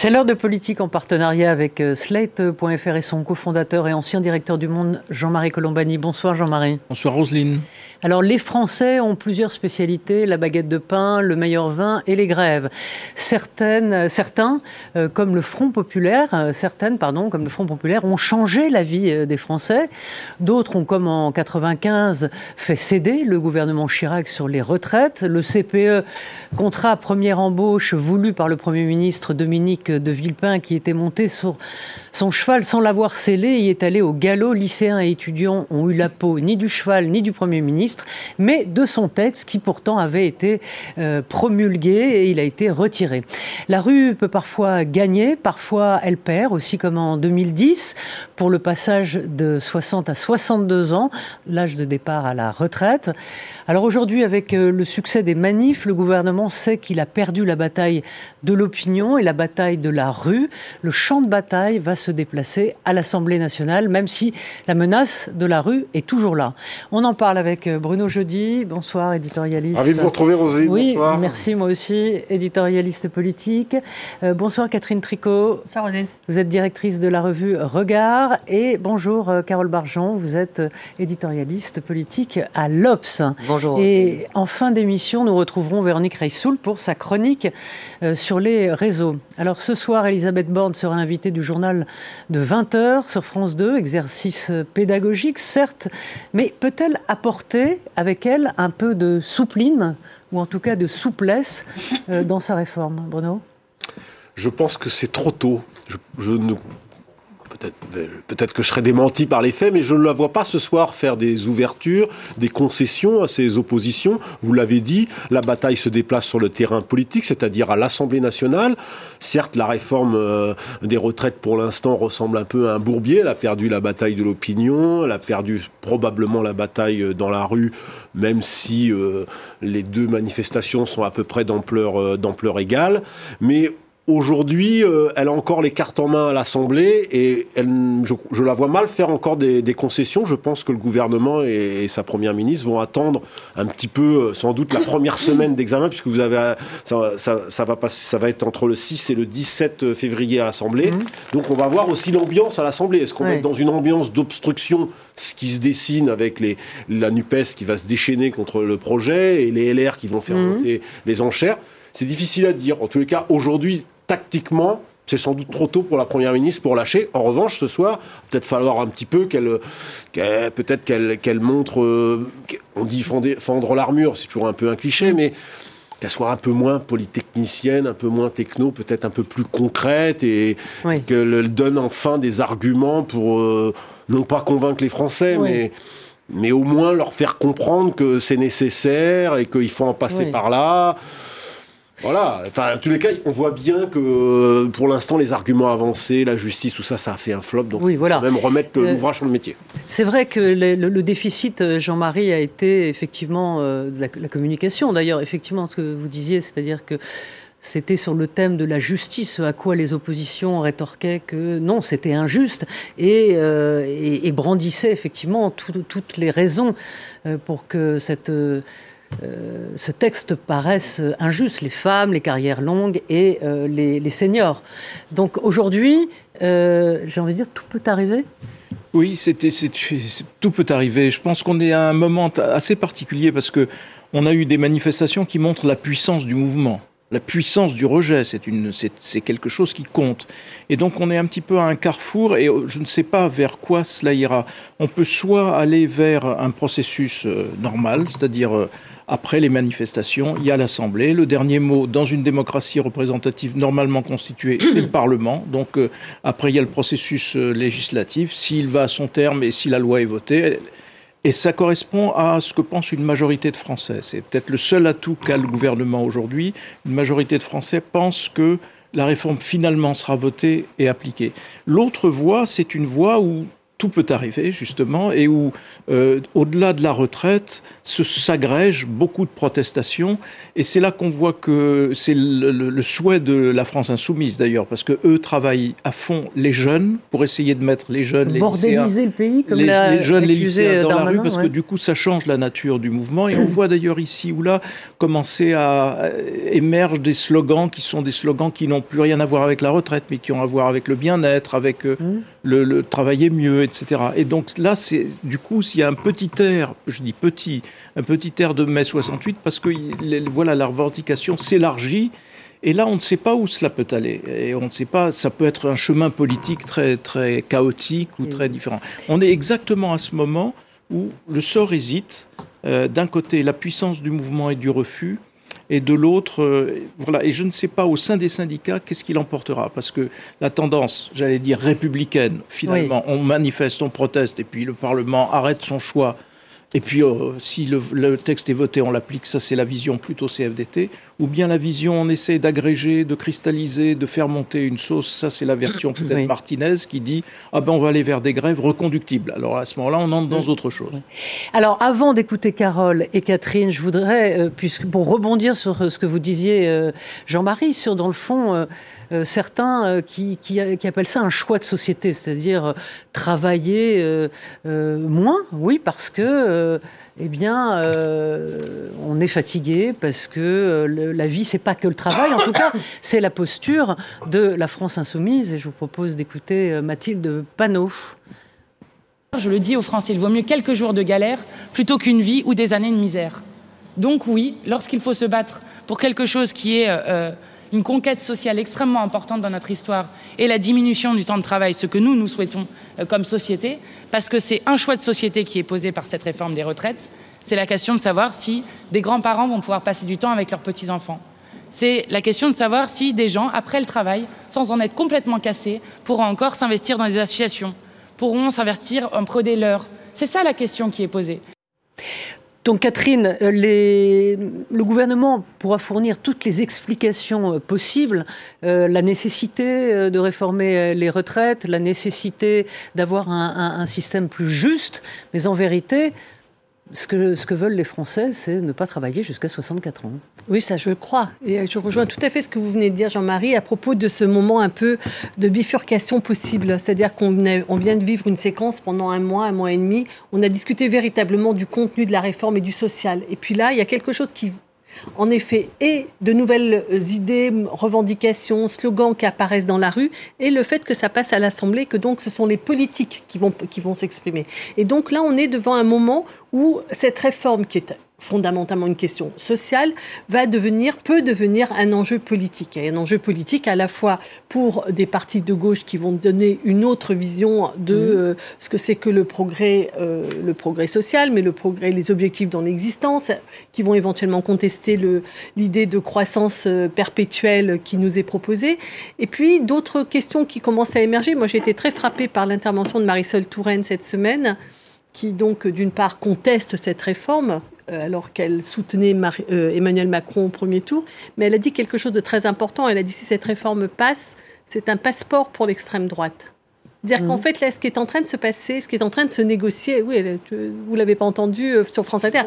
C'est l'heure de politique en partenariat avec euh, Slate.fr et son cofondateur et ancien directeur du Monde, Jean-Marie Colombani. Bonsoir Jean-Marie. Bonsoir Roselyne. Alors les Français ont plusieurs spécialités, la baguette de pain, le meilleur vin et les grèves. Certains, euh, comme le Front populaire, euh, certaines, comme le Front populaire, ont changé la vie des Français. D'autres ont, comme en 95, fait céder le gouvernement Chirac sur les retraites. Le CPE, contrat première embauche voulu par le Premier ministre Dominique de Villepin qui était monté sur son cheval sans l'avoir scellé y est allé au galop. Lycéens et étudiants ont eu la peau ni du cheval ni du Premier ministre, mais de son texte qui pourtant avait été euh, promulgué et il a été retiré. La rue peut parfois gagner, parfois elle perd, aussi comme en 2010 pour le passage de 60 à 62 ans, l'âge de départ à la retraite. Alors aujourd'hui, avec euh, le succès des manifs, le gouvernement sait qu'il a perdu la bataille de l'opinion et la bataille de la rue. Le champ de bataille va se déplacer à l'Assemblée nationale, même si la menace de la rue est toujours là. On en parle avec euh, Bruno Jeudi. Bonsoir, éditorialiste. Ravi de vous retrouver, Rosy. Oui, merci, moi aussi, éditorialiste politique. Euh, bonsoir, Catherine Tricot. Bonsoir, Rosine. Vous êtes directrice de la revue Regard. Et bonjour, Carole Barjon. Vous êtes éditorialiste politique à l'Obs. Bonjour. Et en fin d'émission, nous retrouverons Véronique Reissoul pour sa chronique sur les réseaux. Alors ce soir, Elisabeth Borne sera invitée du journal de 20h sur France 2, exercice pédagogique certes, mais peut-elle apporter avec elle un peu de soupline, ou en tout cas de souplesse, euh, dans sa réforme? Bruno? Je pense que c'est trop tôt. Peut-être que je serai démenti par les faits, mais je ne la vois pas ce soir faire des ouvertures, des concessions à ses oppositions. Vous l'avez dit, la bataille se déplace sur le terrain politique, c'est-à-dire à, l'Assemblée nationale. Certes, la réforme euh, des retraites pour l'instant ressemble un peu à un bourbier. Elle a perdu la bataille de l'opinion, elle a perdu probablement la bataille euh, dans la rue, même si euh, les deux manifestations sont à peu près d'ampleur d'ampleur égale. Mais Aujourd'hui, euh, elle a encore les cartes en main à l'Assemblée et elle, je, la vois mal faire encore des, concessions. Je pense que le gouvernement et, sa première ministre vont attendre un petit peu, euh, sans doute, la première semaine d'examen, puisque vous avez, ça, va passer, ça va être entre le 6 et le 17 février à l'Assemblée. Mhm. Donc on va voir aussi l'ambiance à l'Assemblée. Est-ce qu'on est dans une ambiance d'obstruction, ce qui se dessine avec les, la NUPES qui va se déchaîner contre le projet et les LR qui vont faire mhm. monter les enchères? C'est difficile à dire. En tous les cas, aujourd'hui, tactiquement, c'est sans doute trop tôt pour la première ministre pour lâcher. En revanche, ce soir, peut-être falloir un petit peu qu'elle, peut-être qu'elle, montre, euh, on dit fendre, l'armure, c'est toujours un peu un cliché, mais qu'elle soit un peu moins polytechnicienne, un peu moins techno, peut-être un peu plus concrète et qu'elle donne enfin des arguments pour euh, non pas convaincre les Français, mais mais au moins leur faire comprendre que c'est nécessaire et qu'il faut en passer par là. Voilà, enfin, en tous les cas, on voit bien que euh, pour l'instant, les arguments avancés, la justice, tout ça, ça a fait un flop. Donc, oui, voilà. même remettre euh, l'ouvrage sur le métier. C'est vrai que le, déficit, euh, Jean-Marie, a été effectivement la, communication. D'ailleurs, effectivement, ce que vous disiez, c'est-à-dire que c'était sur le thème de la justice, à quoi les oppositions rétorquaient que non, c'était injuste, et, et, brandissaient effectivement toutes les raisons pour que cette euh, ce texte paraisse injuste, les femmes, les carrières longues et euh, les, seniors. Donc aujourd'hui, euh, j'ai envie de dire, tout peut arriver? Oui, tout peut arriver. Je pense qu'on est à un moment assez particulier parce que on a eu des manifestations qui montrent la puissance du mouvement. La puissance du rejet, c'est quelque chose qui compte. Et donc on est un petit peu à un carrefour et je ne sais pas vers quoi cela ira. On peut soit aller vers un processus normal, c'est-à-dire après les manifestations, il y a l'Assemblée. Le dernier mot, dans une démocratie représentative normalement constituée, c'est le Parlement. Donc euh, après, il y a le processus euh, législatif. S'il va à son terme et si la loi est votée, et ça correspond à ce que pense une majorité de Français. C'est peut-être le seul atout qu'a le gouvernement aujourd'hui. Une majorité de Français pense que la réforme finalement sera votée et appliquée. L'autre voie, c'est une voie où tout peut arriver justement et où, euh, au-delà de la retraite, se s'agrègent beaucoup de protestations. Et c'est là qu'on voit que c'est le, souhait de la France insoumise d'ailleurs, parce que eux travaillent à fond les jeunes pour essayer de mettre les jeunes, les Bordéliser le pays, comme les, les jeunes, les lycéens dans la rue, parce que du coup ça change la nature du mouvement. Et on voit d'ailleurs ici ou là commencer à émerger des slogans qui sont des slogans qui n'ont plus rien à voir avec la retraite, mais qui ont à voir avec le bien-être, avec euh, mmh. Le, le travailler mieux, etc. Et donc là, c'est du coup, s'il y a un petit air, je dis petit, un petit air de mai 68, parce que voilà, la revendication s'élargit. Et là, on ne sait pas où cela peut aller. Et on ne sait pas, ça peut être un chemin politique très, très chaotique ou très différent. On est exactement à ce moment où le sort hésite. Euh, d'un côté, la puissance du mouvement et du refus, et de l'autre, euh, voilà. Et je ne sais pas au sein des syndicats qu'est-ce qu'il emportera, parce que la tendance, j'allais dire républicaine, finalement, on manifeste, on proteste, et puis le Parlement arrête son choix et puis, euh, si le, texte est voté, on l'applique. Ça, c'est la vision plutôt CFDT. Ou bien la vision, on essaie d'agréger, de cristalliser, de faire monter une sauce. Ça, c'est la version peut-être Martinez qui dit ah ben on va aller vers des grèves reconductibles. Alors à ce moment-là, on entre dans autre chose. Alors avant d'écouter Carole et Catherine, je voudrais, euh, puisque pour rebondir sur ce que vous disiez, euh, Jean-Marie, sur dans le fond euh, certains euh, qui, qui, appellent ça un choix de société, c'est-à-dire euh, travailler moins, oui, parce que eh bien, on est fatigué parce que la vie, c'est pas que le travail. En tout cas, c'est la posture de la France insoumise. Et je vous propose d'écouter Mathilde Panot. Je le dis aux Français, il vaut mieux quelques jours de galère plutôt qu'une vie ou des années de misère. Donc oui, lorsqu'il faut se battre pour quelque chose qui est une conquête sociale extrêmement importante dans notre histoire et la diminution du temps de travail, ce que nous, nous souhaitons euh, comme société, parce que c'est un choix de société qui est posé par cette réforme des retraites. C'est la question de savoir si des grands-parents vont pouvoir passer du temps avec leurs petits-enfants. C'est la question de savoir si des gens, après le travail, sans en être complètement cassés, pourront encore s'investir dans des associations, pourront s'investir en pro des leurs. C'est ça la question qui est posée. Donc Catherine, euh, le gouvernement pourra fournir toutes les explications euh, possibles, euh, la nécessité de réformer les retraites, la nécessité d'avoir un, système plus juste, mais en vérité, ce que, ce que veulent les Français, c'est ne pas travailler jusqu'à 64 ans. Oui, ça je crois. Et je rejoins tout à fait ce que vous venez de dire, Jean-Marie, à propos de ce moment un peu de bifurcation possible. C'est-à-dire qu'on vient de vivre une séquence pendant un mois, un mois et demi. On a discuté véritablement du contenu de la réforme et du social. Et puis là, il y a quelque chose qui en effet, et de nouvelles idées, revendications, slogans qui apparaissent dans la rue, et le fait que ça passe à l'Assemblée, que donc ce sont les politiques qui vont, qui vont s'exprimer. Et donc là, on est devant un moment où cette réforme qui est fondamentalement une question sociale, va devenir, peut devenir un enjeu politique. Et un enjeu politique à la fois pour des partis de gauche qui vont donner une autre vision de mmh. euh, ce que c'est que le progrès, euh, le progrès social, mais le progrès, les objectifs dans l'existence, qui vont éventuellement contester l'idée de croissance euh, perpétuelle qui nous est proposée. Et puis d'autres questions qui commencent à émerger. Moi, j'ai été très frappée par l'intervention de Marisol Touraine cette semaine qui donc d'une part conteste cette réforme euh, alors qu'elle soutenait euh, Emmanuel Macron au premier tour, mais elle a dit quelque chose de très important. Elle a dit si cette réforme passe, c'est un passeport pour l'extrême droite. C'est-à-dire qu'en mmh. fait, là, ce qui est en train de se passer, ce qui est en train de se négocier, oui, vous l'avez pas entendu euh, sur France Inter.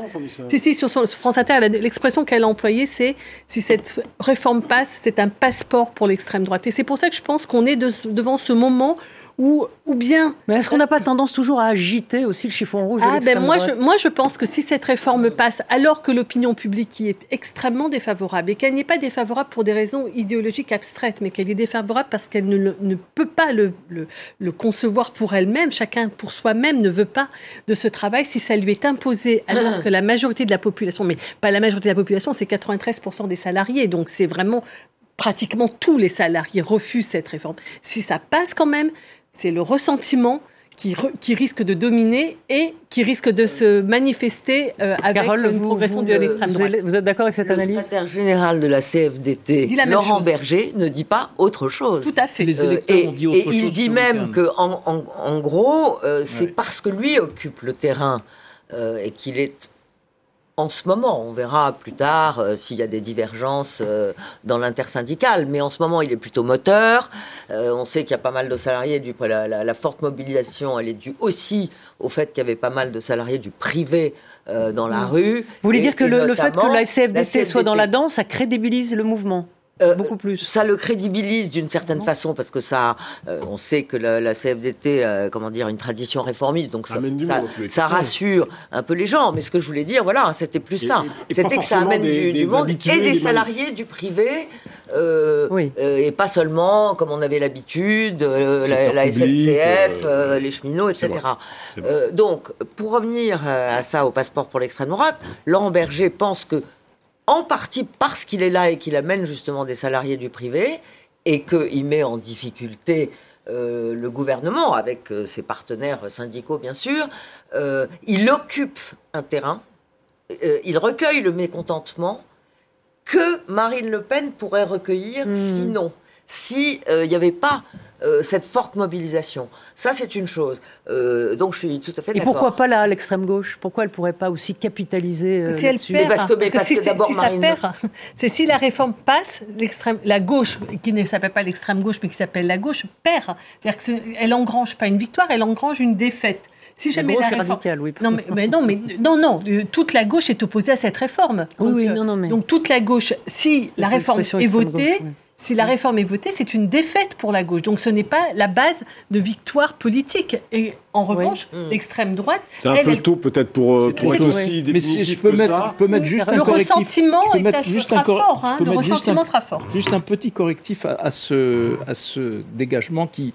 Si, si, sur, France Inter, l'expression qu'elle a employée, c'est si cette réforme passe, c'est un passeport pour l'extrême droite. Et c'est pour ça que je pense qu'on est devant ce moment ou, ou bien. Mais est-ce qu'on n'a pas tendance toujours à agiter aussi le chiffon rouge Ah ben moi je, moi je pense que si cette réforme passe alors que l'opinion publique qui est extrêmement défavorable et qu'elle n'est pas défavorable pour des raisons idéologiques abstraites, mais qu'elle est défavorable parce qu'elle ne, ne, peut pas le, le, le concevoir pour elle-même, chacun pour soi-même ne veut pas de ce travail si ça lui est imposé alors que la majorité de la population, mais pas la majorité de la population, c'est 93% des salariés, donc c'est vraiment pratiquement tous les salariés refusent cette réforme. Si ça passe quand même, c'est le ressentiment qui, qui, risque de dominer et qui risque de se manifester euh, avec une progression de l'extrême droite. Vous êtes d'accord avec cette analyse Le secrétaire général de la CFDT, Laurent Berger, ne dit pas autre chose. Tout à fait. Les euh, et, ont dit autre et il dit même que, en, en, gros, euh, c'est parce que lui occupe le terrain et qu'il est en ce moment. On verra plus tard euh, s'il y a des divergences euh, dans l'intersyndicale. Mais en ce moment, il est plutôt moteur. Euh, on sait qu'il y a pas mal de salariés. Du, la, la, forte mobilisation, elle est due aussi au fait qu'il y avait pas mal de salariés du privé dans la mmh. rue. Vous voulez dire que le, le, fait que la CFDT soit dans la danse, ça crédibilise le mouvement? Euh, beaucoup plus. Ça le crédibilise d'une certaine façon parce que ça, euh, on sait que la, CFDT, a, comment dire, une tradition réformiste, donc ça, ça, rassure un peu les gens. Mais ce que je voulais dire, voilà, c'était plus ça. C'était que ça amène du, monde et des, salariés du privé. Euh, et pas seulement comme on avait l'habitude, la, SNCF, les cheminots, etc. donc, pour revenir à ça, au passeport pour l'extrême droite, Laurent Berger pense que en partie parce qu'il est là et qu'il amène justement des salariés du privé et qu'il met en difficulté euh, le gouvernement avec euh, ses partenaires syndicaux bien sûr, euh, il occupe un terrain, il recueille le mécontentement que Marine Le Pen pourrait recueillir hmm. sinon, s'il n'y avait pas euh, cette forte mobilisation. Ça, c'est une chose. Euh, donc, je suis tout à fait d'accord. Et pourquoi pas là, l'extrême gauche? Pourquoi elle pourrait pas aussi capitaliser euh, si elle perd, parce que, parce si, ça perd, c'est si la réforme passe, l'extrême, la gauche, qui ne s'appelle pas l'extrême gauche, mais qui s'appelle la gauche, perd. C'est-à-dire qu'elle engrange pas une victoire, elle engrange une défaite. Si jamais la, réforme... oui. Non mais, non mais non non toute la gauche est opposée à cette réforme. Oui, oui non, non, mais... donc toute la gauche si la réforme est votée, si la réforme est votée, c'est une défaite pour la gauche. Donc ce n'est pas la base de victoire politique. Et en revanche, mm. l'extrême droite. C'est un peu tôt peut-être pour, euh, pour être aussi Mais si je peux, mettre, peux mettre juste un le correctif. Ressentiment est juste sera fort. Hein, le ressentiment sera fort. Juste un petit correctif à, ce, à ce dégagement qui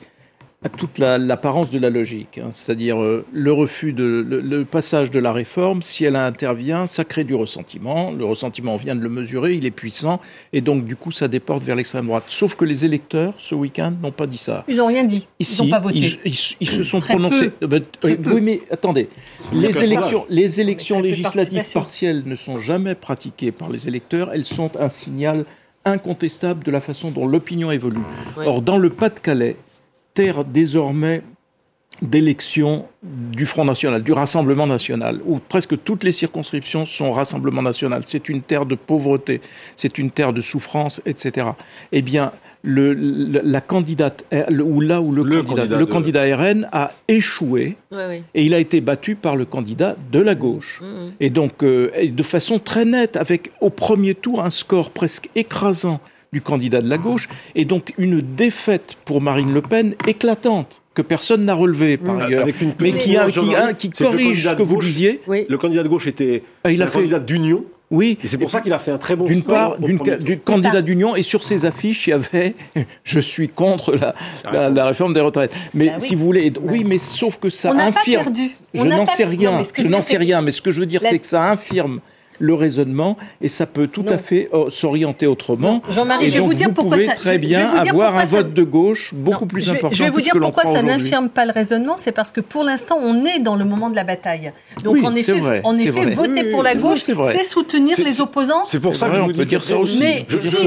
toute l'apparence de la logique, hein. c'est-à-dire euh, le refus de le, passage de la réforme, si elle intervient, ça crée du ressentiment. Le ressentiment, vient de le mesurer, il est puissant, et donc du coup, ça déporte vers l'extrême droite. Sauf que les électeurs, ce week-end, n'ont pas dit ça. Ils n'ont rien dit. ils n'ont pas voté. Ils, se sont prononcés. Euh, bah, oui, mais attendez, les élections, les élections législatives partielles ne sont jamais pratiquées par les électeurs. Elles sont un signal incontestable de la façon dont l'opinion évolue. Or, dans le Pas-de-Calais, terre désormais d'élection du Front National, du Rassemblement National, où presque toutes les circonscriptions sont Rassemblement National. C'est une terre de pauvreté, c'est une terre de souffrance, etc. Eh bien, le, la candidate, ou là où le, candidat, le candidat RN a échoué, et il a été battu par le candidat de la gauche. Mmh, mmh. Et donc, euh, de façon très nette, avec au premier tour un score presque écrasant du candidat de la gauche, et donc une défaite pour Marine Le Pen éclatante que personne n'a relevé par ailleurs, mais qui, qui, corrige ce que vous disiez. Le candidat de gauche était ah, il a fait... candidat d'union. Oui. Et c'est pour ça qu'il a fait un très bon D'une part, du candidat d'union, et sur ses affiches, il y avait Je suis contre la, la, réforme des retraites. Mais bah si vous voulez. Oui, mais sauf que ça infirme. Je n'en sais rien. je n'en sais rien. Mais ce que je veux dire, c'est que ça infirme le raisonnement et ça peut tout à fait oh, s'orienter autrement. Jean-Marie, je vais vous dire pourquoi ça. Très bien avoir un vote de gauche beaucoup plus important. Je vais vous dire pourquoi ça n'infirme pas le raisonnement. C'est parce que pour l'instant, on est dans le moment de la bataille. Donc en effet, en effet, voter pour la gauche, c'est soutenir les opposants. C'est pour ça que je vous dire ça aussi. Mais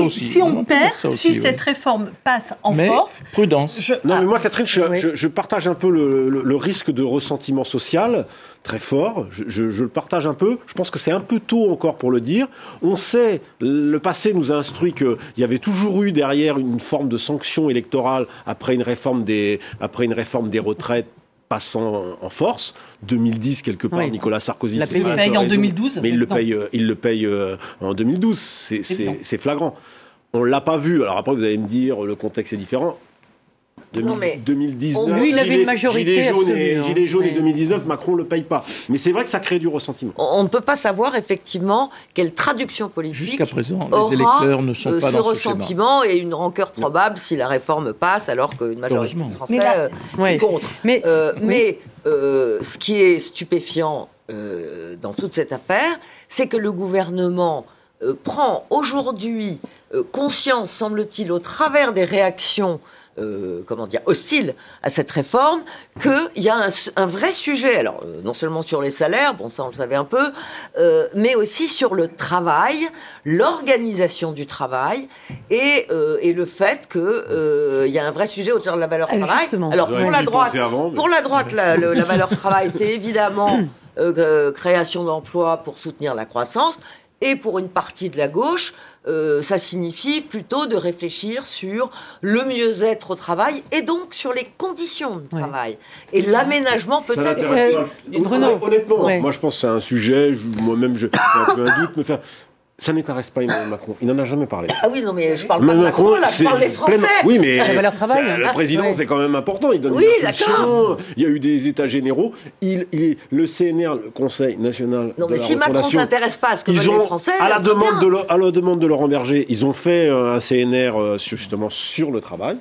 si on perd, si cette réforme passe en force, prudence. Non, mais moi, Catherine, je partage un peu le risque de ressentiment social très fort. Je, le partage un peu. Je pense que c'est un peu tôt encore pour le dire. On sait, le passé nous a instruit qu'il y avait toujours eu derrière une forme de sanction électorale après une réforme des, après une réforme des retraites passant en force. 2010, quelque part, Nicolas Sarkozy. Il le paye en 2012. Mais il le paye, euh, il le paye euh, en 2012. C'est flagrant. On l'a pas vu. Alors après, vous allez me dire, le contexte est différent non, mais 2019, lui, il avait une majorité Gilets jaunes, et, Gilets jaunes et 2019, Macron ne le paye pas. Mais c'est vrai que ça crée du ressentiment. On ne peut pas savoir effectivement quelle traction politique Jusqu'à présent, les électeurs ne sont pas ce dans ce ressentiment et une rancœur probable si la réforme passe alors qu'une majorité de Français est euh, contre. Mais, euh, mais euh, ce qui est stupéfiant dans toute cette affaire, c'est que le gouvernement prend aujourd'hui conscience, semble-t-il, au travers des réactions euh, comment dire, hostile à cette réforme, qu'il y a un, vrai sujet, alors euh, non seulement sur les salaires, bon ça on le savait un peu, euh, mais aussi sur le travail, l'organisation du travail et, le fait qu'il y a un vrai sujet autour de la valeur ah, travail. Alors pour la, droite, pour la droite, la, la valeur travail, c'est évidemment création d'emplois pour soutenir la croissance. Et pour une partie de la gauche, euh, ça signifie plutôt de réfléchir sur le mieux-être au travail et donc sur les conditions de travail. Et l'aménagement peut-être. Honnêtement, moi je pense que c'est un sujet, moi-même j'ai un peu un doute, me faire ça n'intéresse pas Emmanuel Macron. Il n'en a jamais parlé. Ah oui, non, mais je parle pas de Macron, là, je parle des Français. Oui, mais le président, c'est quand même important. Il donne oui, d'accord. Il y a eu des états généraux. Il, le CNR, le Conseil national. Non, mais si Macron s'intéresse pas à ce que veulent les Français. À la, demande de, à la demande de Laurent Berger, ils ont fait euh, un CNR euh, justement sur le travail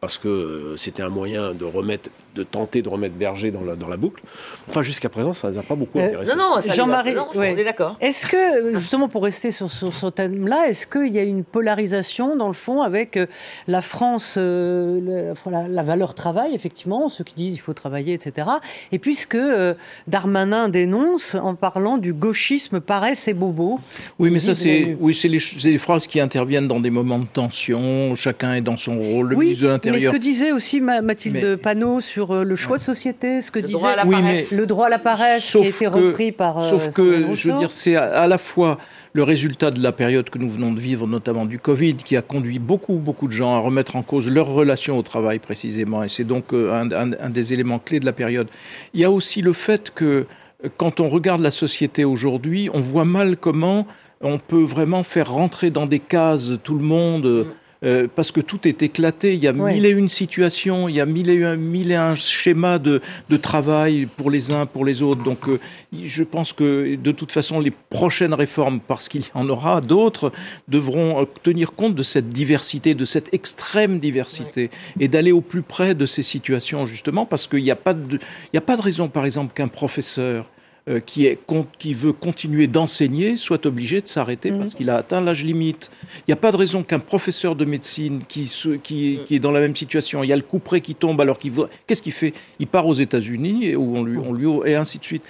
parce que euh, c'était un moyen de remettre de tenter de remettre Berger dans la, dans la boucle. Enfin, jusqu'à présent, ça ne a pas beaucoup euh, intéressé. non, non, Jean-Marie, on est d'accord. Est-ce que, justement, pour rester sur, ce thème-là, est-ce qu'il y a une polarisation, dans le fond, avec euh, la France, euh, la, valeur travail, effectivement, ceux qui disent il faut travailler, etc. Et puisque Darmanin dénonce en parlant du gauchisme paresse et bobo. Oui, mais ça, c'est oui, les, les, phrases qui interviennent dans des moments de tension, chacun est dans son rôle, le ministre de l'Intérieur. Mais ce que disait aussi Mathilde Panot sur euh, le choix de société, ce que le disait droit oui, mais, le droit à la paresse qui a été repris par. Euh, sauf que, je veux dire, c'est à, la fois le résultat de la période que nous venons de vivre, notamment du Covid, qui a conduit beaucoup, beaucoup de gens à remettre en cause leur relation au travail précisément, et c'est donc euh, un, des éléments clés de la période. Il y a aussi le fait que quand on regarde la société aujourd'hui, on voit mal comment on peut vraiment faire rentrer dans des cases tout le monde. Euh, parce que tout est éclaté. Il y a mille et une situations, il y a mille et un, mille et un schémas de, de, travail pour les uns, pour les autres. Donc, euh, je pense que de toute façon, les prochaines réformes, parce qu'il y en aura d'autres, devront euh, tenir compte de cette diversité, de cette extrême diversité, et d'aller au plus près de ces situations, justement, parce qu'il n'y a, pas de, a pas de raison, par exemple, qu'un professeur euh, qui, est, qui veut continuer d'enseigner soit obligé de s'arrêter parce mhm. qu'il a atteint l'âge limite. Il n'y a pas de raison qu'un professeur de médecine qui, qui, qui, est dans la même situation, il y a le couperet qui tombe alors qu'il. Qu'est-ce qu'il fait? Il part aux États-Unis et, on lui, on lui, et ainsi de suite.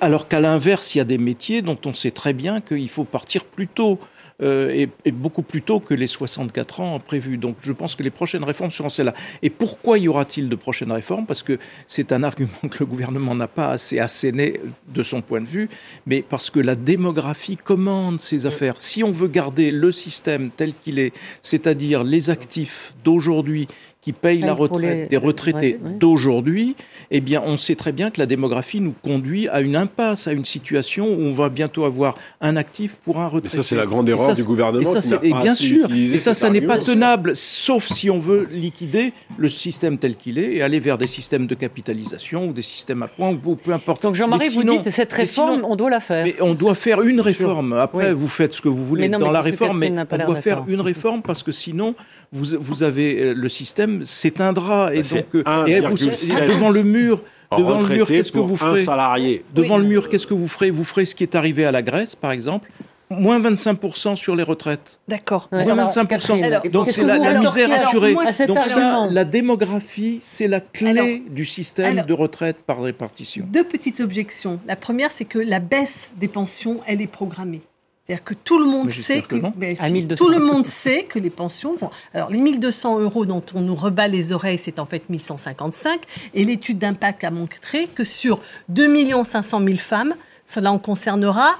Alors qu'à l'inverse, il y a des métiers dont on sait très bien qu'il faut partir plus tôt. Euh, et, beaucoup plus tôt que les 64 ans prévus. Donc je pense que les prochaines réformes seront celles-là. Et pourquoi y aura-t-il de prochaines réformes? Parce que c'est un argument que le gouvernement n'a pas assez asséné de son point de vue, mais parce que la démographie commande ces affaires. Si on veut garder le système tel qu'il est, c'est-à-dire les actifs d'aujourd'hui qui payent la retraite des retraités d'aujourd'hui, eh bien, on sait très bien que la démographie nous conduit à une impasse, à une situation où on va bientôt avoir un actif pour un retraité. Mais ça, c'est la grande erreur du gouvernement. Et, ça, et bien sûr, et ça, ça n'est pas tenable, sauf si on veut liquider le système tel qu'il est et aller vers des systèmes de capitalisation ou des systèmes à points ou peu importe. Donc Jean-Marie, vous dites cette réforme, on doit la faire. Mais on doit faire une réforme. Après, vous faites ce que vous voulez dans la réforme, mais on doit faire une réforme parce que sinon, vous, vous avez euh, le système s'éteindra et bah, donc euh, et vous, devant le mur. devant le mur, qu'est-ce que vous ferez salarié. Devant le mur, qu'est-ce que vous ferez Vous ferez ce qui est arrivé à la Grèce, par exemple moins 25% sur les retraites. D'accord. Moins 25%. Donc c'est la, misère assurée. Donc ça, la démographie, c'est la clé du système de retraite par répartition. Deux petites objections. La première, c'est que la baisse des pensions, elle est programmée. C'est-à-dire que tout le monde sait que, ben, tout le monde sait que les pensions vont. Alors les 1200 euros dont on nous rebat les oreilles, c'est en fait 1155. Et l'étude d'impact a montré que sur 2 500 000 femmes, cela en concernera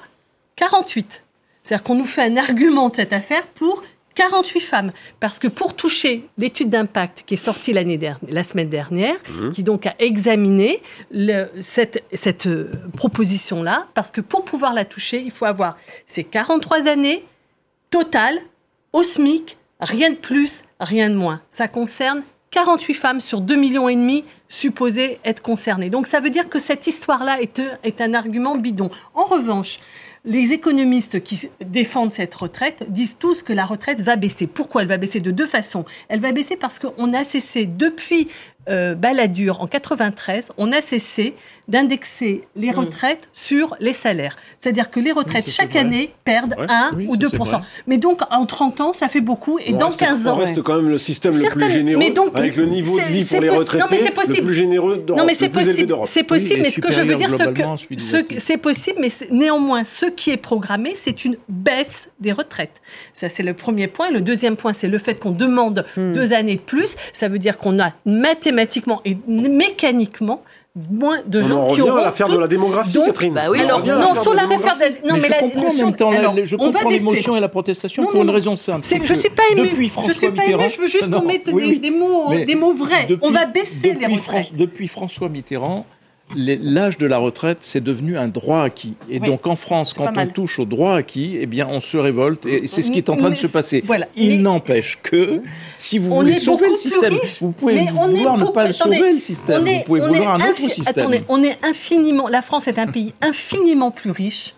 48. C'est-à-dire qu'on nous fait un argument de cette affaire pour 48 femmes. Parce que pour toucher l'étude d'impact qui est sortie l'année dernière, la semaine dernière, mmh. qui donc a examiné cette, cette euh, proposition-là, parce que pour pouvoir la toucher, il faut avoir ces 43 années totales au SMIC, rien de plus, rien de moins. Ça concerne 48 femmes sur 2 millions et demi supposées être concernées. Donc ça veut dire que cette histoire-là est, est un argument bidon. En revanche, les économistes qui défendent cette retraite disent tous que la retraite va baisser. Pourquoi elle va baisser? De deux façons. Elle va baisser parce qu'on a cessé depuis euh, Balladur en 93, on a cessé d'indexer les mm. retraites sur les salaires. C'est-à-dire que les retraites chaque année perdent 1 ou 2 Mais donc en 30 ans, ça fait beaucoup et dans 15 ans, on reste quand même le système le plus généreux avec le niveau de vie pour les retraités le plus généreux d'Europe. Non mais c'est possible, c'est possible, mais ce que je veux dire, que c'est possible, mais néanmoins, ce qui est programmé, c'est une baisse des retraites. Ça, c'est le premier point. Le deuxième point, c'est le fait qu'on demande hmm. deux années de plus. Ça veut dire qu'on a mathématiquement et mécaniquement moins de gens on qui auront à l'affaire de la démographie, Catherine. Bah oui, alors, non, sur la réforme de... non, mais, je comprends en même temps, alors, je comprends l'émotion et la protestation pour une raison simple. Je suis pas ému. Depuis François je suis pas ému, je veux juste qu'on mette des, mots, des mots vrais. on va baisser les retraites. depuis François Mitterrand, l'âge de la retraite, c'est devenu un droit acquis. Et donc en France, quand on touche au droit acquis, eh bien on se révolte. Et c'est ce qui est en train de se passer. Il n'empêche que si vous voulez sauver le système, vous pouvez vouloir ne pas le sauver le système. vous pouvez vouloir un autre système. Attendez, on est infiniment. La France est un pays infiniment plus riche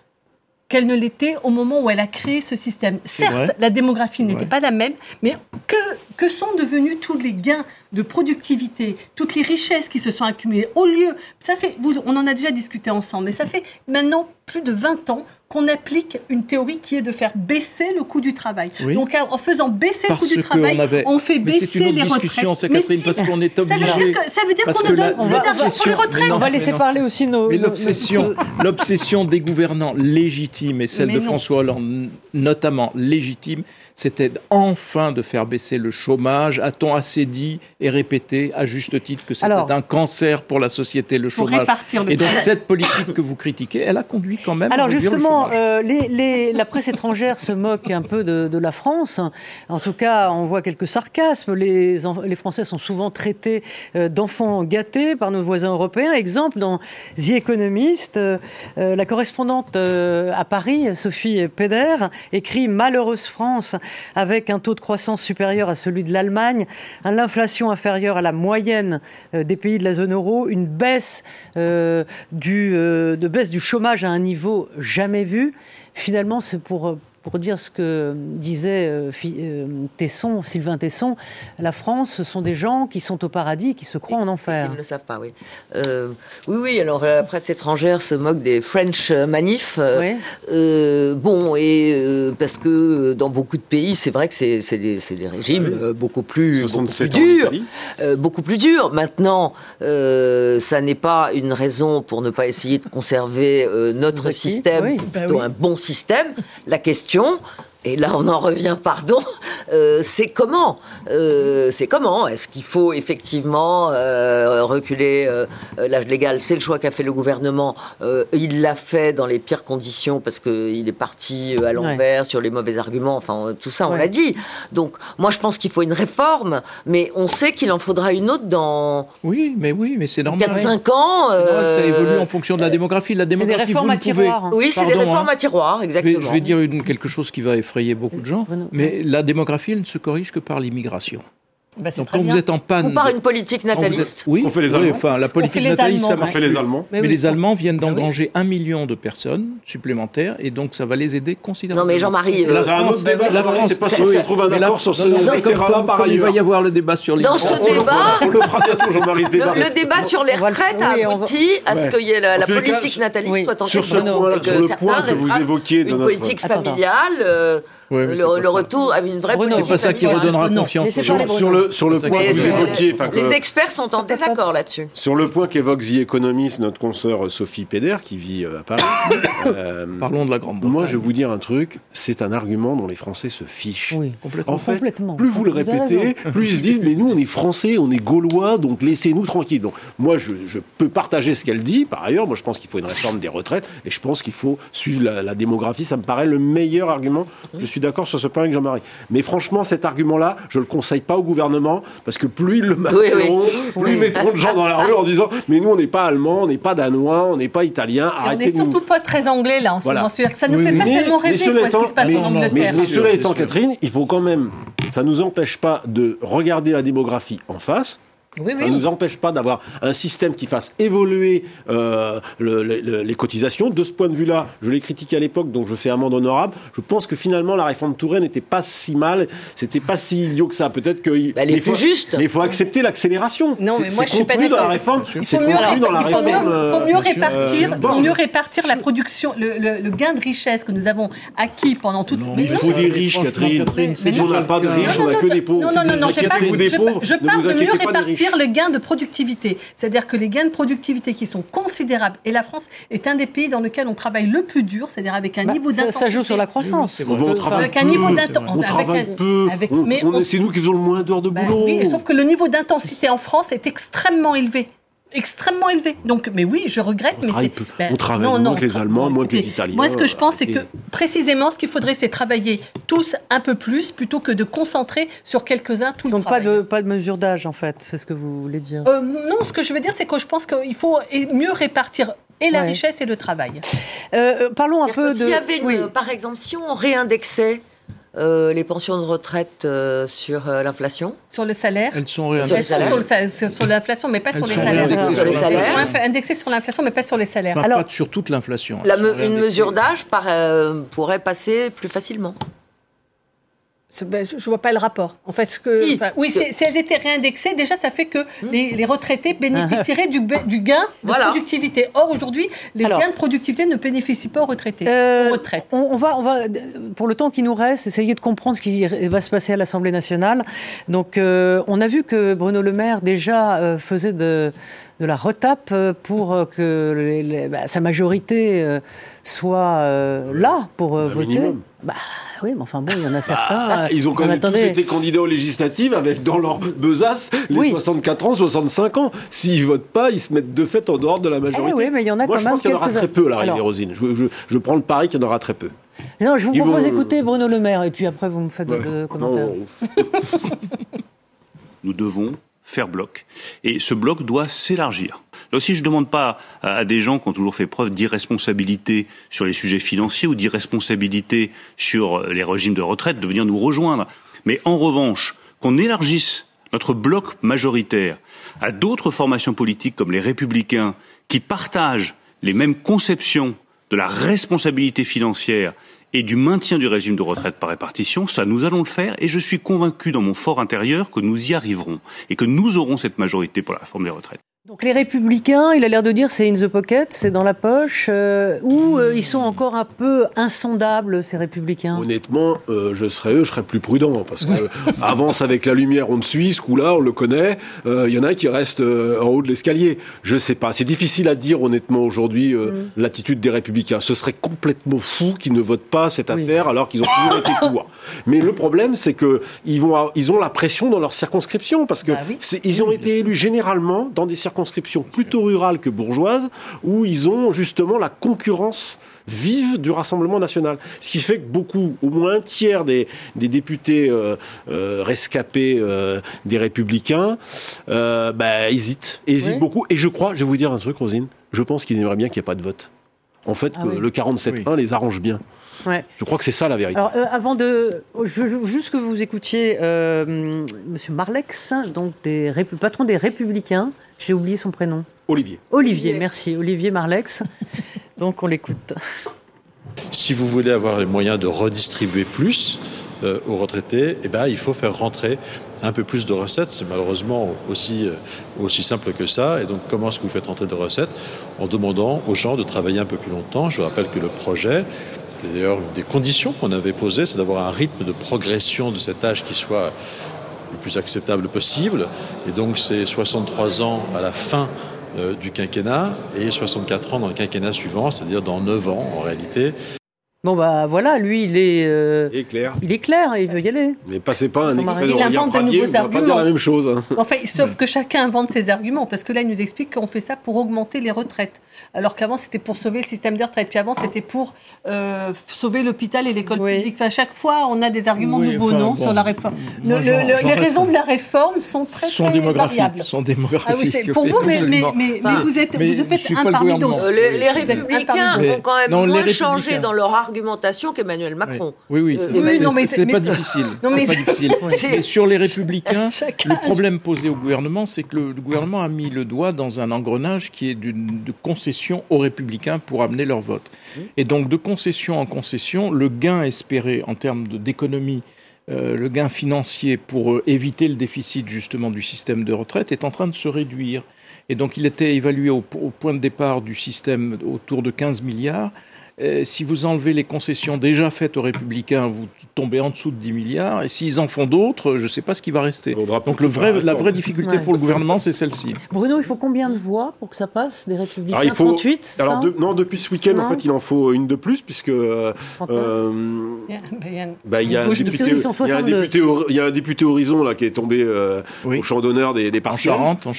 qu'elle ne l'était au moment où elle a créé ce système. Certes, la démographie n'était pas la même, mais que, que sont devenus tous les gains de productivité, toutes les richesses qui se sont accumulées au lieu, ça fait, on en a déjà discuté ensemble, mais ça fait maintenant plus de 20 ans qu'on applique une théorie qui est de faire baisser le coût du travail. Donc en faisant baisser le coût du travail, on, fait baisser les retraites. Mais si, parce qu'on est obligé. Ça veut dire qu'on ne donne plus d'argent pour les retraites. on va laisser parler aussi nos. Mais l'obsession, l'obsession des gouvernants légitimes et celle de François Hollande notamment légitime, c'était enfin de faire baisser le chômage. A-t-on assez dit et répété à juste titre que c'était un cancer pour la société, le chômage Et donc cette politique que vous critiquez, elle a conduit quand même Alors à justement, euh, les, la presse étrangère se moque un peu de, la France. En tout cas, on voit quelques sarcasmes. Les, les Français sont souvent traités euh, d'enfants gâtés par nos voisins européens. Exemple, dans The Economist, euh, la correspondante à Paris, Sophie Peder, écrit Malheureuse France avec un taux de croissance supérieur à celui de l'Allemagne, l'inflation inférieure à la moyenne euh, des pays de la zone euro, une baisse, euh, euh, baisse du chômage à un niveau jamais vu. Finalement, c'est pour pour dire ce que disait euh, euh, Tesson, Sylvain Tesson, la France, ce sont des gens qui sont au paradis qui se croient en enfer. Ils ne le savent pas, oui. Euh, oui, oui, alors la presse étrangère se moque des French manifs. bon, et parce que dans beaucoup de pays, c'est vrai que c'est des, des, régimes beaucoup plus, beaucoup plus durs. beaucoup plus durs. Maintenant, ça n'est pas une raison pour ne pas essayer de conserver notre système, bah plutôt un bon système. La question question et là on en revient, pardon, euh, c'est comment euh, C'est comment Est-ce qu'il faut effectivement euh, reculer l'âge légal? C'est le choix qu'a fait le gouvernement. il l'a fait dans les pires conditions parce qu'il est parti à l'envers sur les mauvais arguments. Enfin, tout ça, on l'a dit. Donc, moi, je pense qu'il faut une réforme, mais on sait qu'il en faudra une autre dans. Oui, mais oui, mais c'est normal. 4-5 ans. ça évolue en fonction de la démographie. La démographie, des réformes à tiroir. Oui, c'est des réformes hein. à tiroir, exactement. Je vais, dire une, quelque chose qui va effrayer beaucoup de gens, mais la démographie, elle ne se corrige que par l'immigration. Bah, Donc quand vous êtes en panne, ou par une politique nataliste. Oui, on fait les Allemands. enfin la politique nataliste, ça marche. fait les Allemands. Mais, les Allemands viennent ah d'engranger un million de personnes supplémentaires et donc ça va les aider considérablement. Non mais Jean-Marie, la, France, la France, c'est pas ils trouvent un accord sur ce terrain-là par ailleurs. Il va y avoir le débat sur les. Dans ce débat, on le fera bien sûr, Jean-Marie. Le débat sur les retraites a abouti à ce qu'il y ait la politique nataliste soit en Sur ce point que vous évoquiez, une politique familiale le, retour à une vraie C'est pas ça qui redonnera confiance. Sur, le, sur le point que vous évoquiez. Les experts sont en désaccord là-dessus. Sur le point qu'évoque The Economist, notre consoeur Sophie Péder, qui vit euh, à Paris. Euh, Parlons de la grande Moi, je vais vous dire un truc c'est un argument dont les Français se fichent. Oui, complètement. En fait, plus vous le répétez, plus ils se disent mais nous, on est Français, on est Gaulois, donc laissez-nous tranquilles. Donc, moi, je, peux partager ce qu'elle dit. Par ailleurs, moi, je pense qu'il faut une réforme des retraites et je pense qu'il faut suivre la, la démographie. Ça me paraît le meilleur argument. Je suis d'accord sur ce point avec Jean-Marie. Mais franchement, cet argument-là, je ne le conseille pas au gouvernement, parce que plus ils le mettront, plus ils mettront de gens dans la rue en disant Mais nous, on n'est pas allemand, on n'est pas danois, on n'est pas italien. on n'est surtout pas très anglais, là, en ce moment. Ça ne fait pas tellement rêver ce qui se passe en Angleterre. Mais, cela étant, Catherine, il faut quand même. Ça ne nous empêche pas de regarder la démographie en face ça ne nous empêche pas d'avoir un système qui fasse évoluer euh, les cotisations. De ce point de vue-là, je l'ai critiqué à l'époque, donc je fais un monde honorable. Je pense que finalement, la réforme Touraine n'était pas si mal, c'était pas si idiot que ça. Peut-être que bah, il faut juste. Mais il faut accepter l'accélération. Non, mais moi je suis pas d'accord. Dans la réforme, c'est contenu dans la réforme. Il faut mieux, répartir, euh, mieux répartir la production, le, gain de richesse que nous avons acquis pendant toute. Non, il faut des riches, Catherine. Si on n'a pas de riches, on n'a que des pauvres. Non, non, non, je parle de mieux répartir le gain de productivité. C'est-à-dire que les gains de productivité qui sont considérables, et la France est un des pays dans lequel on travaille le plus dur, c'est-à-dire avec un bah, niveau d'intensité. Ça joue sur la croissance. on, travaille avec un niveau d'intensité. On travaille peu. C'est nous qui faisons le moins d'heures de bah boulot. Oui, sauf que le niveau d'intensité en France est extrêmement élevé extrêmement élevé. Donc, mais oui, je regrette, mais c'est. Ben, on travaille moins que les Allemands, moins que les Italiens. Moi, ce que je pense, c'est que précisément, ce qu'il faudrait, c'est travailler tous un peu plus plutôt que de concentrer sur quelques-uns tout le Donc, pas de, pas de mesure d'âge, en fait, c'est ce que vous voulez dire euh, Non, ce que je veux dire, c'est que je pense qu'il faut mieux répartir et la richesse et le travail. Euh, parlons un peu de. S'il y avait, par exemple, si on réindexait euh, les pensions de retraite euh, sur euh, l'inflation Sur le salaire Elles sont sur, l'inflation, mais pas sur les salaires. Sur les salaires. Indexées sur l'inflation, mais pas sur les salaires. Alors, pas sur toute l'inflation. Une mesure d'âge pourrait passer plus facilement. Ben, je ne vois pas le rapport. En fait, ce que, oui, si, elles étaient réindexées, déjà, ça fait que hmm. les, retraités bénéficieraient du, du, gain de productivité. Or, aujourd'hui, les gains de productivité ne bénéficient pas aux retraités. Euh, on, va, on va, pour le temps qui nous reste, essayer de comprendre ce qui va se passer à l'Assemblée nationale. Donc, euh, on a vu que Bruno Le Maire déjà euh, faisait de de la retape pour que bah, sa majorité soit là pour voter. Bah, oui, mais enfin bon, il y en a certains. Ah, ils ont quand même tous été candidats aux législatives avec dans leur besace les 64 ans, 65 ans. S'ils votent pas, ils se mettent de fait en dehors de la majorité. oui, mais il y en a Moi, quand je pense qu'il y en aura très peu, la Rosine. Je, je, prends le pari qu'il y en aura très peu. Non, je vous propose d'écouter Bruno Le Maire et puis après vous me faites ouais. commentaires. Nous devons faire bloc. Et ce bloc doit s'élargir. Là aussi, je ne demande pas à des gens qui ont toujours fait preuve d'irresponsabilité sur les sujets financiers ou d'irresponsabilité sur les régimes de retraite de venir nous rejoindre. Mais en revanche, qu'on élargisse notre bloc majoritaire à d'autres formations politiques comme les républicains qui partagent les mêmes conceptions de la responsabilité financière et du maintien du régime de retraite par répartition, ça nous allons le faire et je suis convaincu dans mon fort intérieur que nous y arriverons et que nous aurons cette majorité pour la réforme des retraites. Donc les républicains, il a l'air de dire c'est in the pocket, c'est dans la poche, euh, ou euh, ils sont encore un peu insondables ces républicains? Honnêtement, euh, je serais eux, je serais plus prudent parce que avance avec la lumière, on suit, ce coup-là, on le connaît. Il y en a qui restent en haut de l'escalier. Je sais pas, c'est difficile à dire honnêtement aujourd'hui mm. l'attitude des républicains. Ce serait complètement fou qu'ils ne votent pas cette affaire alors qu'ils ont toujours été pour. Mais le problème, c'est que ils vont, ils ont la pression dans leur circonscription parce que bah ils ont été élus généralement dans des circonscriptions circonscriptions plutôt rurales que bourgeoises, où ils ont justement la concurrence vive du Rassemblement national. Ce qui fait que beaucoup, au moins un tiers des, députés euh, euh, rescapés euh, des républicains, bah, hésitent, hésitent beaucoup. Et je crois, je vais vous dire un truc, Rosine, je pense qu'ils aimeraient bien qu'il n'y ait pas de vote. En fait, ah le 47-1 les arrange bien. Je crois que c'est ça la vérité. Alors, avant de. Je veux juste que vous écoutiez euh, M. Marlex, donc des patron des Républicains. J'ai oublié son prénom. Olivier. Olivier, merci. Olivier Marlex. Donc on l'écoute. Si vous voulez avoir les moyens de redistribuer plus euh, aux retraités, eh ben, il faut faire rentrer un peu plus de recettes. C'est malheureusement aussi, euh, aussi simple que ça. Et donc comment est-ce que vous faites rentrer de recettes? En demandant aux gens de travailler un peu plus longtemps. Je vous rappelle que le projet, d'ailleurs une des conditions qu'on avait posées, c'est d'avoir un rythme de progression de cet âge qui soit le plus acceptable possible. Et donc c'est 63 ans à la fin euh, du quinquennat et 64 ans dans le quinquennat suivant, c'est-à-dire dans 9 ans en réalité. Bon bah voilà, lui il est, euh, il est clair. Il est clair, il veut y aller. Mais passez pas un extrait de Regard Pradier, on va pas dire la même chose. Hein. Enfin, sauf que chacun invente ses arguments, parce que là il nous explique qu'on fait ça pour augmenter les retraites alors qu'avant c'était pour sauver le système de retraite, puis avant c'était pour euh, sauver l'hôpital et l'école publique. à chaque fois, on a des arguments nouveaux, non, sur la réforme. les raisons de la réforme sont très, sont très démographiques. Sont démographiques. Ah oui, pour vous, mais, mais, vous êtes, vous faites un parmi d'autres. Les, républicains ont quand même moins changé dans leur argumentation qu'Emmanuel Macron. Oui, oui, oui c'est pas difficile. Non, mais pas difficile. sur les républicains, le problème posé au gouvernement, c'est que le, gouvernement a mis le doigt dans un engrenage qui est de concession aux républicains pour amener leur vote. Et donc, de concession en concession, le gain espéré en termes d'économie euh, le gain financier pour euh, éviter le déficit justement du système de retraite est en train de se réduire. Et donc il était évalué au point de départ du système autour de 15 milliards. Euh, si vous enlevez les concessions déjà faites aux républicains, vous tombez en dessous de 10 milliards. Et s'ils en font d'autres, je ne sais pas ce qui va rester. Donc le vrai, la vraie difficulté pour le gouvernement, c'est celle-ci. Bruno, il faut combien de voix pour que ça passe des républicains? Alors, il faut, 38 alors Non, depuis ce week-end, en fait, il en faut une de plus, puisque euh, bah, il y a un député Horizon là, qui est tombé euh, au champ d'honneur des, des partiels.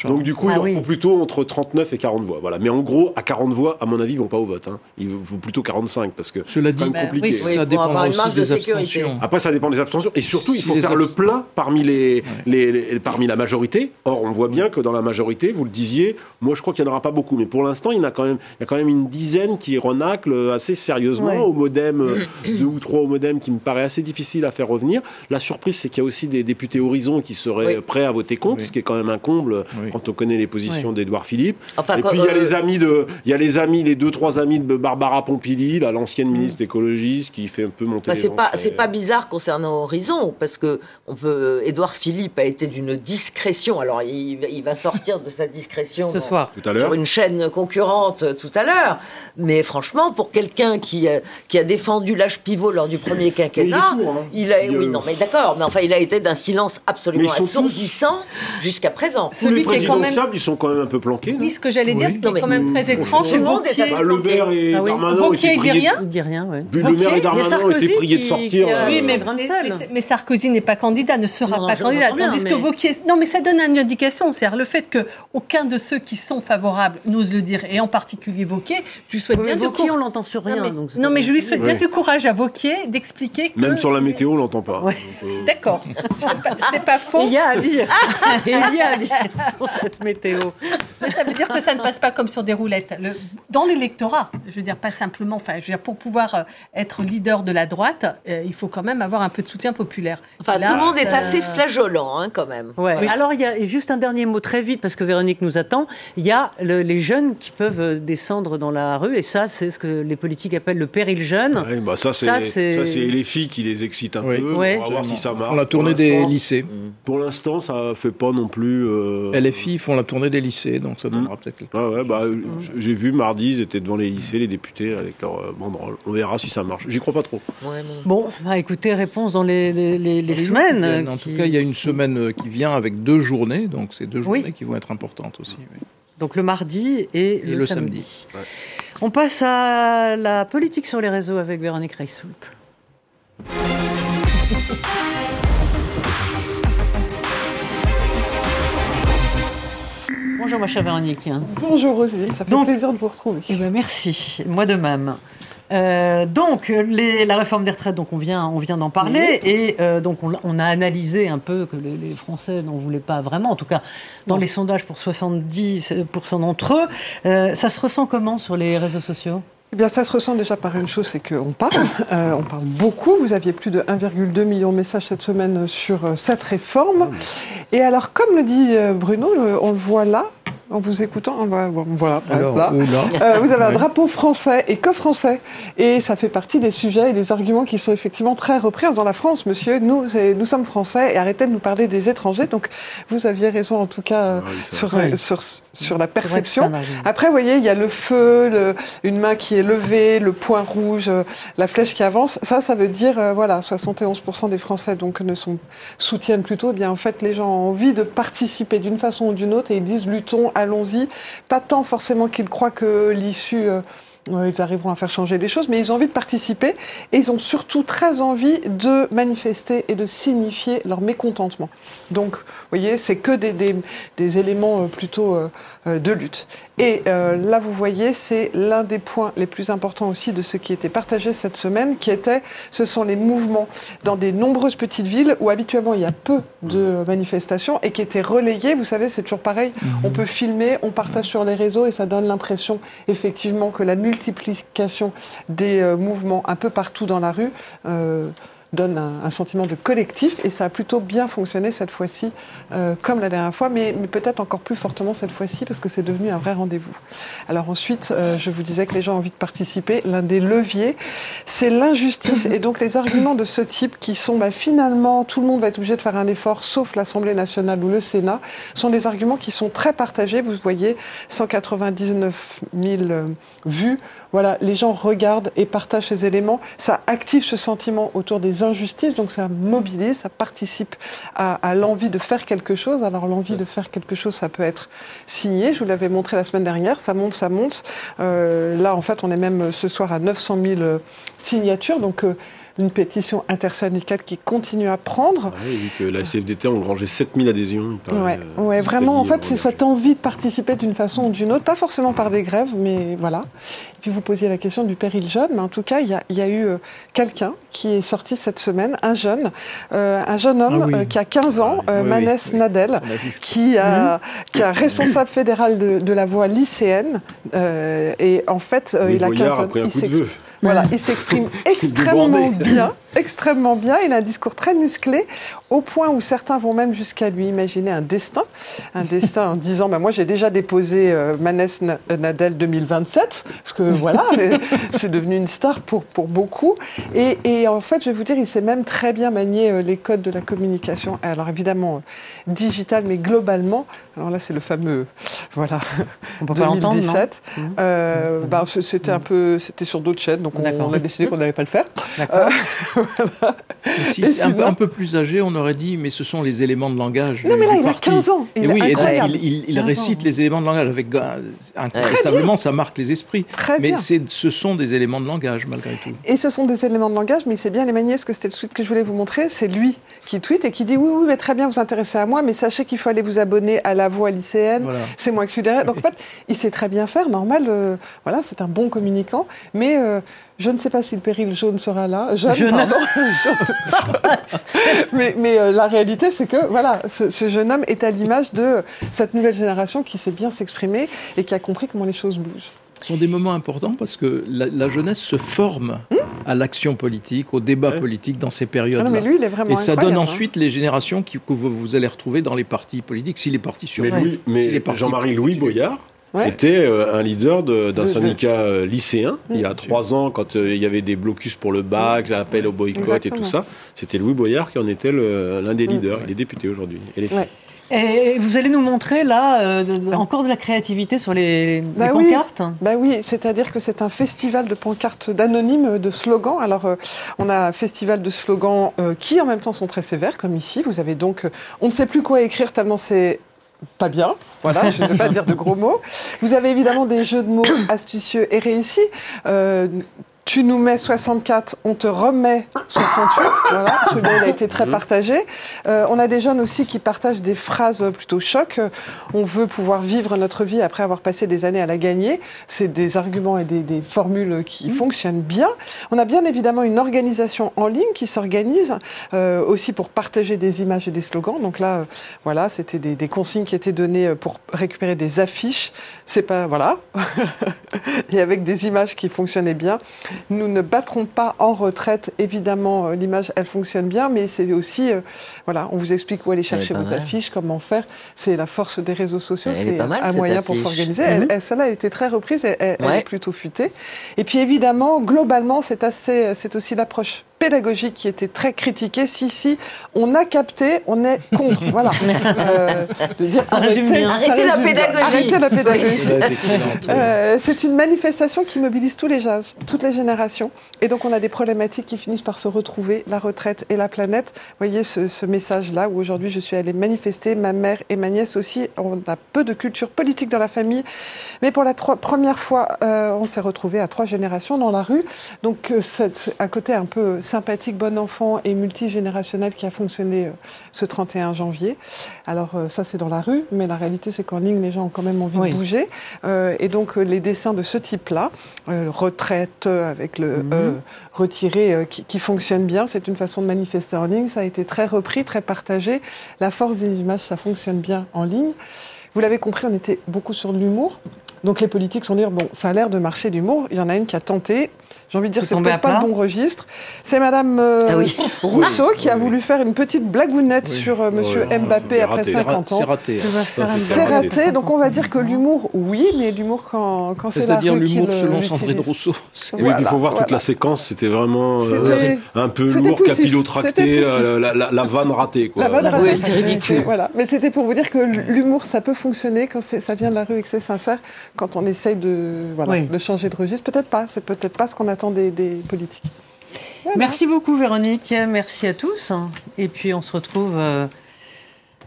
Donc du coup, il ah en faut plutôt entre 39 et 40 voix. Voilà. Mais en gros, à 40 voix, à mon avis, ils vont pas au vote. Hein. Il faut plutôt 45 parce que c'est quand même compliqué. ça dépend aussi des abstentions. Après, ça dépend des abstentions et surtout, il faut faire le plein parmi les, les, parmi la majorité. Or, on voit bien que dans la majorité, vous le disiez, moi je crois qu'il n'y en aura pas beaucoup, mais pour l'instant, il y en a quand même, il y a quand même une dizaine qui renaclent assez sérieusement au modem, euh, deux ou trois au modem, qui me paraît assez difficile à faire revenir. La surprise, c'est qu'il y a aussi des députés Horizon qui seraient prêts à voter contre, ce qui est quand même un comble quand on connaît les positions d'Edouard Philippe. et puis il y a les amis de, il y a les amis, les deux trois amis de Barbara L'ancienne ministre écologiste qui fait un peu monter bah, C'est pas, c'est pas bizarre concernant Horizon, parce que on peut, Édouard Philippe a été d'une discrétion. Alors, il, va sortir de sa discrétion Ce soir. sur une chaîne concurrente tout à l'heure. Mais franchement, pour quelqu'un qui, qui a défendu l'âge pivot lors du premier quinquennat, il, hein. a, oui, non, mais d'accord, mais enfin, il a été d'un silence absolument assourdissant jusqu'à présent. Celui qui est quand même... ils sont quand même un peu planqués. Oui, ce que j'allais dire, ce qui est quand même très étrange, c'est que Le Maire et ah Darmanin il dit rien Il dit rien, oui. le maire et Darmanin ont été priés de sortir. Euh, oui, mais, mais, Sarkozy n'est pas candidat, ne sera pas candidat. Tandis que Vauquier... Non, mais ça donne une indication. C'est-à-dire le fait qu'aucun de ceux qui sont favorables n'ose le dire, et en particulier Vauquier, je lui souhaite bien du courage. on l'entend sur rien. Non, mais, je lui souhaite bien du courage à Vauquier d'expliquer que... Même sur la météo, on l'entend pas. D'accord. C'est pas faux. Il y a à dire. Il y a à dire sur cette météo. Mais ça veut dire que ça ne passe pas comme sur des roulettes. Dans l'électorat, je veux dire, pas simplement enfin, je veux dire, pour pouvoir euh, être leader de la droite, euh, il faut quand même avoir un peu de soutien populaire. Enfin, tout le monde est assez flageolant, hein, quand même. Ouais. Alors, il y a juste un dernier mot très vite, parce que Véronique nous attend. Il y a les jeunes qui peuvent euh, descendre dans la rue, et ça, c'est ce que les politiques appellent le péril jeune. Oui, bah ça, c'est les filles qui les excitent un peu. On va voir si ça marche. Font la tournée des lycées. Pour l'instant, ça fait pas non plus. Euh... Les filles font la tournée des lycées, donc ça donnera peut-être quelque chose. ouais, bah, J'ai vu mardi, ils étaient devant les lycées, les députés, avec leur on verra si ça marche. J'y crois pas trop. bon, bah, écoutez, réponse dans les, semaines. En tout cas, il y a une semaine euh, qui vient avec deux journées, donc c'est deux journées qui vont être importantes aussi. Donc le mardi et, le, samedi. On passe à la politique sur les réseaux avec Véronique Reissoult. Bonjour ma chère Véronique. Bonjour Roselyne, ça fait plaisir de vous retrouver. Eh ben, merci, moi de même. Euh, donc, la réforme des retraites, donc on vient, on vient d'en parler, et euh, donc on, a analysé un peu que les, Français n'en voulaient pas vraiment, en tout cas dans les sondages pour 70% d'entre eux. Euh, ça se ressent comment sur les réseaux sociaux? Eh bien, ça se ressent déjà par une chose, c'est qu'on parle. on parle beaucoup. Vous aviez plus de 1,2 million de messages cette semaine sur cette réforme. Et alors, comme le dit Bruno, on le voit là, en vous écoutant. Voilà, euh, vous avez un drapeau français et que français. Et ça fait partie des sujets et des arguments qui sont effectivement très repris dans la France, monsieur. Nous, nous sommes français et arrêtez de nous parler des étrangers. Donc, vous aviez raison en tout cas sur, sur, sur, la perception. Après, vous voyez, il y a le feu, le, une main qui est levée, le point rouge, euh, la flèche qui avance. Ça, ça veut dire, euh, voilà, 71% des Français donc ne sont, soutiennent plutôt. Eh bien, en fait, les gens ont envie de participer d'une façon ou d'une autre et ils disent luttons allons-y. Pas tant forcément qu'ils croient que l'issue... Euh, ils arriveront à faire changer les choses, mais ils ont envie de participer et ils ont surtout très envie de manifester et de signifier leur mécontentement. Donc, vous voyez, c'est que des, des, des, éléments euh, plutôt euh, de lutte. Et euh, là, vous voyez, c'est l'un des points les plus importants aussi de ce qui était partagé cette semaine, qui était, ce sont les mouvements dans des nombreuses petites villes où habituellement il y a peu de manifestations et qui étaient relayés. Vous savez, c'est toujours pareil. On mhm. peut filmer, on partage sur les réseaux et ça donne l'impression effectivement que la multiplication des mouvements un peu partout dans la rue donne un, sentiment de collectif et ça a plutôt bien fonctionné cette fois-ci, euh, comme la dernière fois, mais, peut-être encore plus fortement cette fois-ci parce que c'est devenu un vrai rendez-vous. Alors ensuite, euh, je vous disais que les gens ont envie de participer. L'un des leviers, c'est l'injustice et donc les arguments de ce type qui sont bah, finalement tout le monde va être obligé de faire un effort, sauf l'Assemblée nationale ou le Sénat, sont des arguments qui sont très partagés. Vous voyez 199 000 euh, vues. Voilà, les gens regardent et partagent ces éléments. Ça active ce sentiment autour des injustices, donc ça mobilise, ça participe à, l'envie de faire quelque chose. Alors l'envie de faire quelque chose, ça peut être signé. Je vous l'avais montré la semaine dernière, ça monte, ça monte. Euh, là, en fait, on est même ce soir à 900 000 signatures, donc euh, une pétition intersyndicale qui continue à prendre. Ah oui, vu que la CFDT a engrangé 7000 adhésions. Oui, ouais, vraiment, en fait, c'est cette envie de participer d'une façon ou d'une autre, pas forcément par des grèves, mais voilà. Puis vous posiez la question du péril jeune, mais en tout cas, il y a, eu euh, quelqu'un qui est sorti cette semaine, un jeune, euh, un jeune homme ah euh, qui a 15 ans, ah Manès Nadel, qui, a, qui est responsable fédéral de, la voie lycéenne. et en fait, il a 15 ans. Voilà, il s'exprime extrêmement bien, extrêmement bien. Il a un discours très musclé, au point où certains vont même jusqu'à lui imaginer un destin, un destin en disant bah, moi j'ai déjà déposé euh, Manès Nadel 2027, parce que voilà, c'est devenu une star pour, pour beaucoup. Et, et, en fait, je vais vous dire, il sait même très bien manier euh, les codes de la communication. Alors évidemment, euh, digital, mais globalement, alors là c'est le fameux, voilà, On peut 2017. euh, bah, c'était un peu, c'était sur d'autres chaînes, donc on, a décidé qu'on n'allait pas le faire. Si c'est un, un, peu plus âgé, on aurait dit, mais ce sont les éléments de langage. Non, mais là, il a 15 ans. et oui, il, il, récite les éléments de langage avec incontestablement, ça marque les esprits. Très mais ce sont des éléments de langage malgré tout. Et ce sont des éléments de langage, mais c'est bien les manières, que c'était le tweet que je voulais vous montrer. C'est lui qui tweet et qui dit oui, oui, mais très bien, vous intéressez à moi, mais sachez qu'il faut aller vous abonner à la voix lycéenne. C'est moi qui suis derrière. Donc en fait, il sait très bien faire, normal. Euh, voilà, c'est un bon communicant, mais euh, je ne sais pas si le péril jaune sera là. Jeune, pardon. mais, mais euh, la réalité, c'est que voilà, ce, jeune homme est à l'image de cette nouvelle génération qui sait bien s'exprimer et qui a compris comment les choses bougent. Ce sont des moments importants parce que la, jeunesse se forme hmm à l'action politique, au débat politique dans ces périodes-là. Ah et ça donne hein. ensuite les générations qui, que vous, allez retrouver dans les partis politiques, si les partis sur Mais, mais Jean-Marie Louis Boyard, était euh, un leader d'un syndicat euh, lycéen il y a trois ans quand euh, il y avait des blocus pour le bac, l'appel au boycott et tout ça. C'était Louis Boyard qui en était l'un des leaders. Il est député aujourd'hui. Et vous allez nous montrer là encore de la créativité sur les, bah pancartes Bah oui, c'est-à-dire que c'est un festival de pancartes d'anonymes, de slogans. Alors on a un festival de slogans qui en même temps sont très sévères, comme ici. Vous avez donc, on ne sait plus quoi écrire tellement c'est pas bien. Voilà, je ne vais pas dire de gros mots. Vous avez évidemment des jeux de mots astucieux et réussis. Euh, tu nous mets 64, on te remet 68. Voilà, celui-là, il a été très partagé. Euh, on a des jeunes aussi qui partagent des phrases plutôt choc. On veut pouvoir vivre notre vie après avoir passé des années à la gagner. C'est des arguments et des, formules qui mhm. fonctionnent bien. On a bien évidemment une organisation en ligne qui s'organise euh, aussi pour partager des images et des slogans. Donc là, euh, voilà, c'était des, des, consignes qui étaient données pour récupérer des affiches. C'est pas, voilà. et avec des images qui fonctionnaient bien. Nous ne battrons pas en retraite. Évidemment, euh, l'image, elle fonctionne bien, mais c'est aussi, euh, voilà, on vous explique où aller chercher vos affiches, comment faire. C'est la force des réseaux sociaux, c'est un moyen pour s'organiser. Mhm. Celle-là a été très reprise, elle, elle est plutôt futée. Et puis évidemment, globalement, c'est assez, c'est aussi l'approche pédagogique qui était très critiquée. Si, si, on a capté, on est contre. voilà. Euh, ça résume bien. Arrêtez, la pédagogie. Arrêtez la pédagogie. Euh, c'est une manifestation qui mobilise tous les âges, toutes les générations. Et donc, on a des problématiques qui finissent par se retrouver, la retraite et la planète. Vous voyez ce, message-là où aujourd'hui je suis allée manifester, ma mère et ma nièce aussi. On a peu de culture politique dans la famille. Mais pour la première fois, euh, on s'est retrouvés à trois générations dans la rue. Donc, c'est un côté un peu sympathique, bon enfant et multigénérationnel qui a fonctionné euh, ce 31 janvier. Alors euh, ça c'est dans la rue, mais la réalité c'est qu'en ligne les gens ont quand même envie de bouger. Euh, et donc les dessins de ce type-là, retraite avec le mhm. retiré qui, qui, fonctionne bien, c'est une façon de manifester en ligne. Ça a été très repris, très partagé. La force des images, ça fonctionne bien en ligne. Vous l'avez compris, on était beaucoup sur l'humour. Donc les politiques sont dire bon, ça a l'air de marcher d'humour. Il y en a une qui a tenté. J'ai envie de dire, c'est peut-être pas le bon registre. C'est Madame euh, ah Rousseau qui a voulu faire une petite blagounette sur euh, Monsieur Mbappé après 50 ans. C'est raté. C'est raté. Donc on va dire que l'humour, oui, mais l'humour quand, quand c'est la C'est-à-dire l'humour selon Sandrine Rousseau. Oui, il faut voir toute la séquence. C'était vraiment euh, un peu lourd, capillotracté, la, la, vanne ratée. Quoi. La vanne ratée, c'était ridicule. Voilà. Mais c'était pour vous dire que l'humour, ça peut fonctionner quand ça vient de la rue et que c'est sincère. Quand on essaye de, voilà, de changer de registre, peut-être pas. C'est peut-être pas ce qu'on attend des, politiques. Merci beaucoup Véronique, merci à tous. Et puis on se retrouve euh,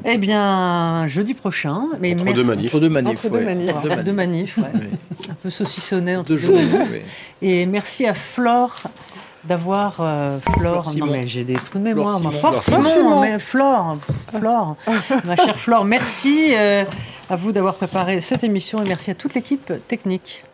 eh bien jeudi prochain. Mais entre, deux manifs. entre deux manifs. Entre deux manifs. Un peu saucissonné entre deux, manifs. Et merci à Flore d'avoir euh, Flore. non mais j'ai des trous de mémoire. Flore Simon, Simon, mais Flore, Flore, ma chère Flore, merci euh, à vous d'avoir préparé cette émission et merci à toute l'équipe technique.